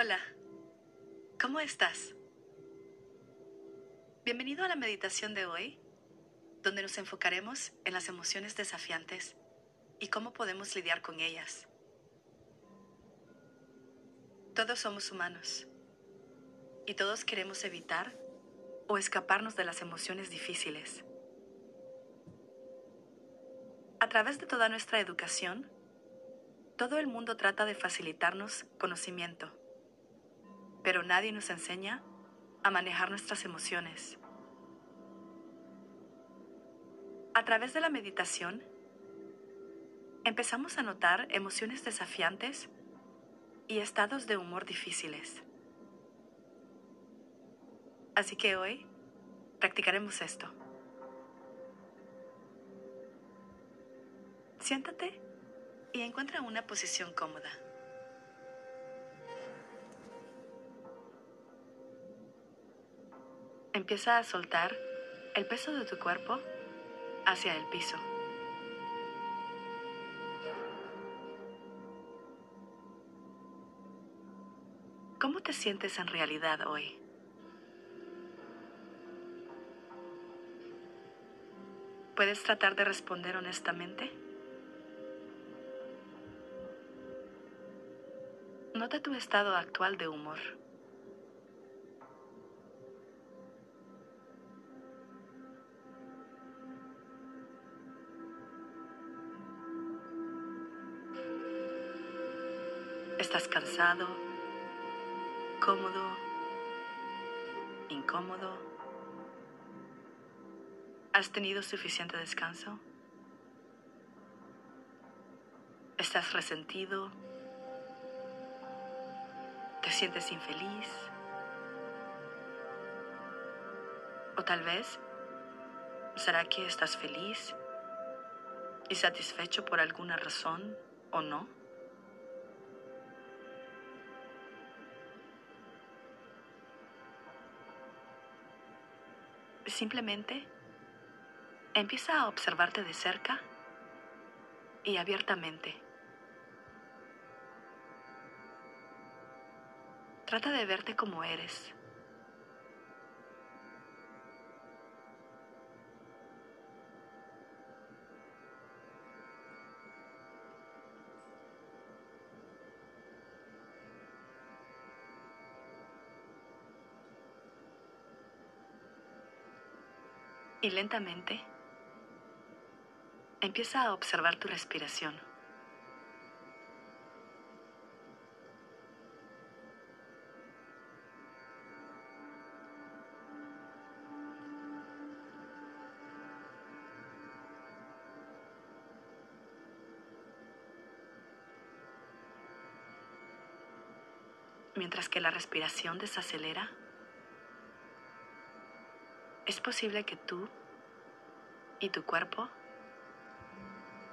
Hola, ¿cómo estás? Bienvenido a la meditación de hoy, donde nos enfocaremos en las emociones desafiantes y cómo podemos lidiar con ellas. Todos somos humanos y todos queremos evitar o escaparnos de las emociones difíciles. A través de toda nuestra educación, todo el mundo trata de facilitarnos conocimiento, pero nadie nos enseña a manejar nuestras emociones. A través de la meditación, empezamos a notar emociones desafiantes y estados de humor difíciles. Así que hoy practicaremos esto. Siéntate y encuentra una posición cómoda. Empieza a soltar el peso de tu cuerpo hacia el piso. ¿Cómo te sientes en realidad hoy? ¿Puedes tratar de responder honestamente? Nota tu estado actual de humor. ¿Estás cansado? ¿Cómodo? ¿Incómodo? ¿Has tenido suficiente descanso? ¿Estás resentido? ¿Te sientes infeliz? O tal vez, ¿será que estás feliz y satisfecho por alguna razón o no? Simplemente empieza a observarte de cerca y abiertamente. Trata de verte como eres. Y lentamente empieza a observar tu respiración. Mientras que la respiración desacelera, es posible que tú y tu cuerpo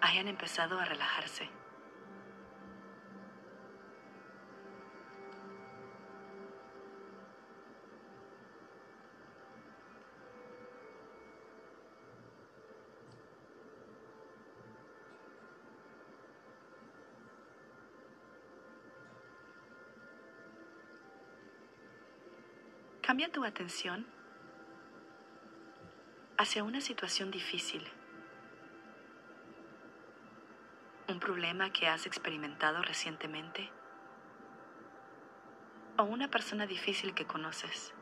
hayan empezado a relajarse. Cambia tu atención hacia una situación difícil, un problema que has experimentado recientemente o una persona difícil que conoces.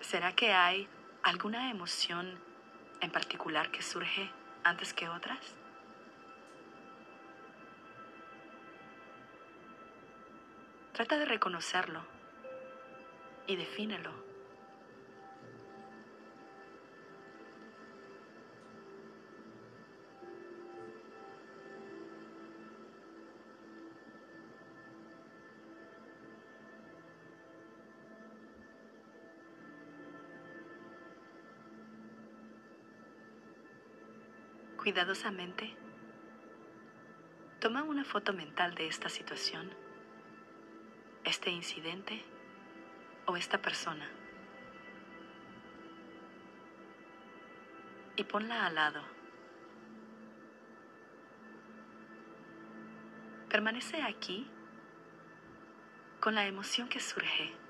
¿Será que hay alguna emoción en particular que surge antes que otras? Trata de reconocerlo y defínelo. Cuidadosamente, toma una foto mental de esta situación este incidente o esta persona. Y ponla al lado. Permanece aquí con la emoción que surge.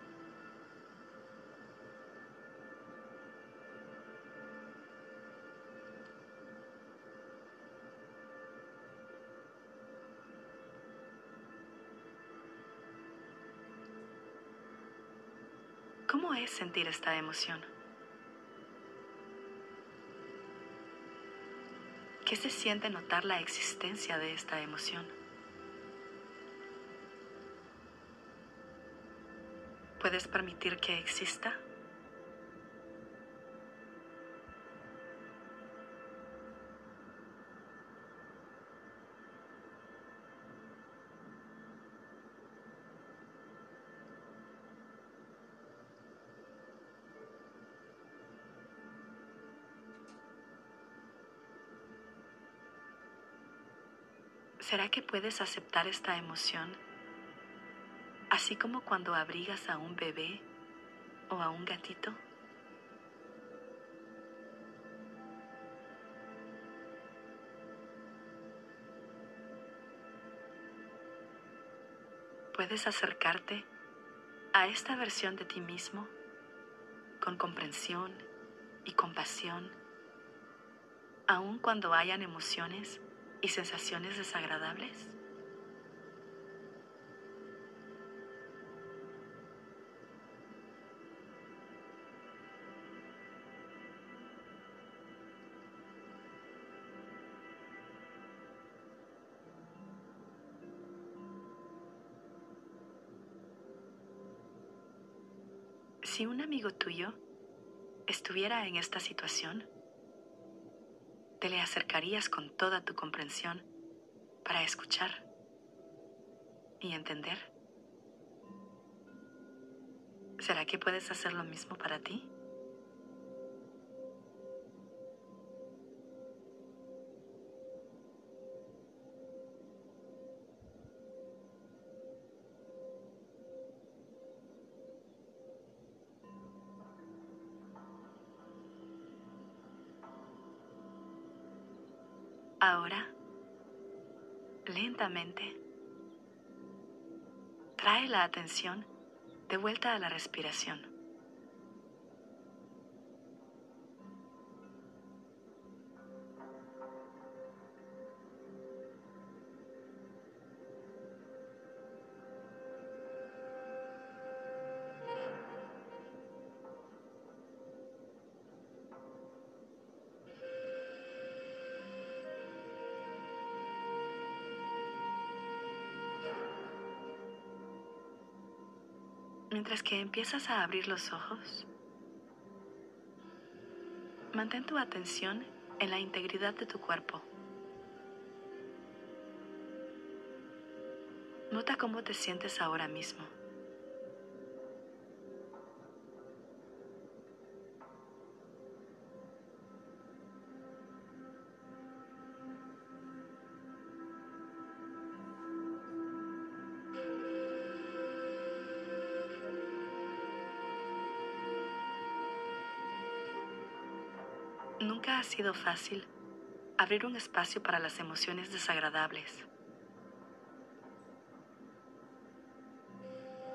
¿Cómo es sentir esta emoción? ¿Qué se siente notar la existencia de esta emoción? ¿Puedes permitir que exista? ¿Será que puedes aceptar esta emoción así como cuando abrigas a un bebé o a un gatito? Puedes acercarte a esta versión de ti mismo con comprensión y compasión, aun cuando hayan emociones y sensaciones desagradables? Si un amigo tuyo estuviera en esta situación, te le acercarías con toda tu comprensión para escuchar y entender. ¿Será que puedes hacer lo mismo para ti? Ahora, lentamente, trae la atención de vuelta a la respiración. Mientras que empiezas a abrir los ojos, mantén tu atención en la integridad de tu cuerpo. Nota cómo te sientes ahora mismo. Nunca ha sido fácil abrir un espacio para las emociones desagradables.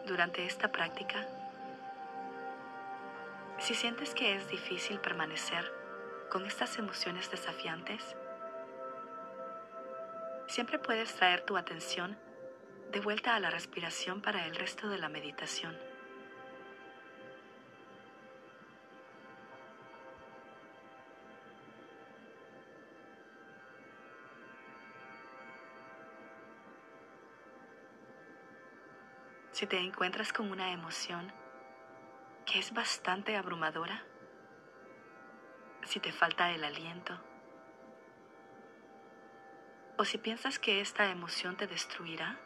Durante esta práctica, si sientes que es difícil permanecer con estas emociones desafiantes, siempre puedes traer tu atención de vuelta a la respiración para el resto de la meditación. Si te encuentras con una emoción que es bastante abrumadora, si te falta el aliento, o si piensas que esta emoción te destruirá,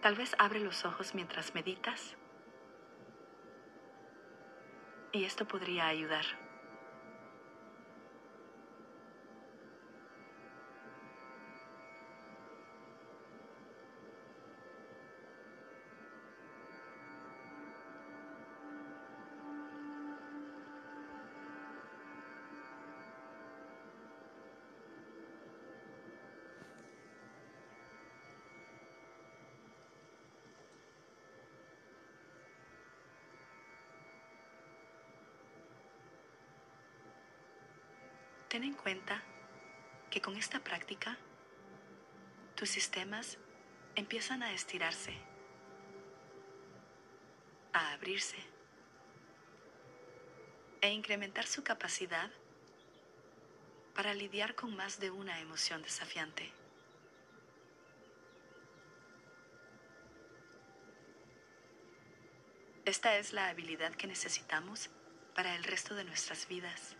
tal vez abre los ojos mientras meditas y esto podría ayudar. Ten en cuenta que con esta práctica tus sistemas empiezan a estirarse, a abrirse e incrementar su capacidad para lidiar con más de una emoción desafiante. Esta es la habilidad que necesitamos para el resto de nuestras vidas.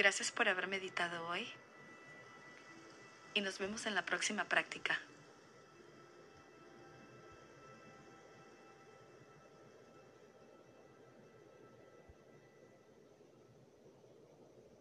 Gracias por haber meditado hoy y nos vemos en la próxima práctica.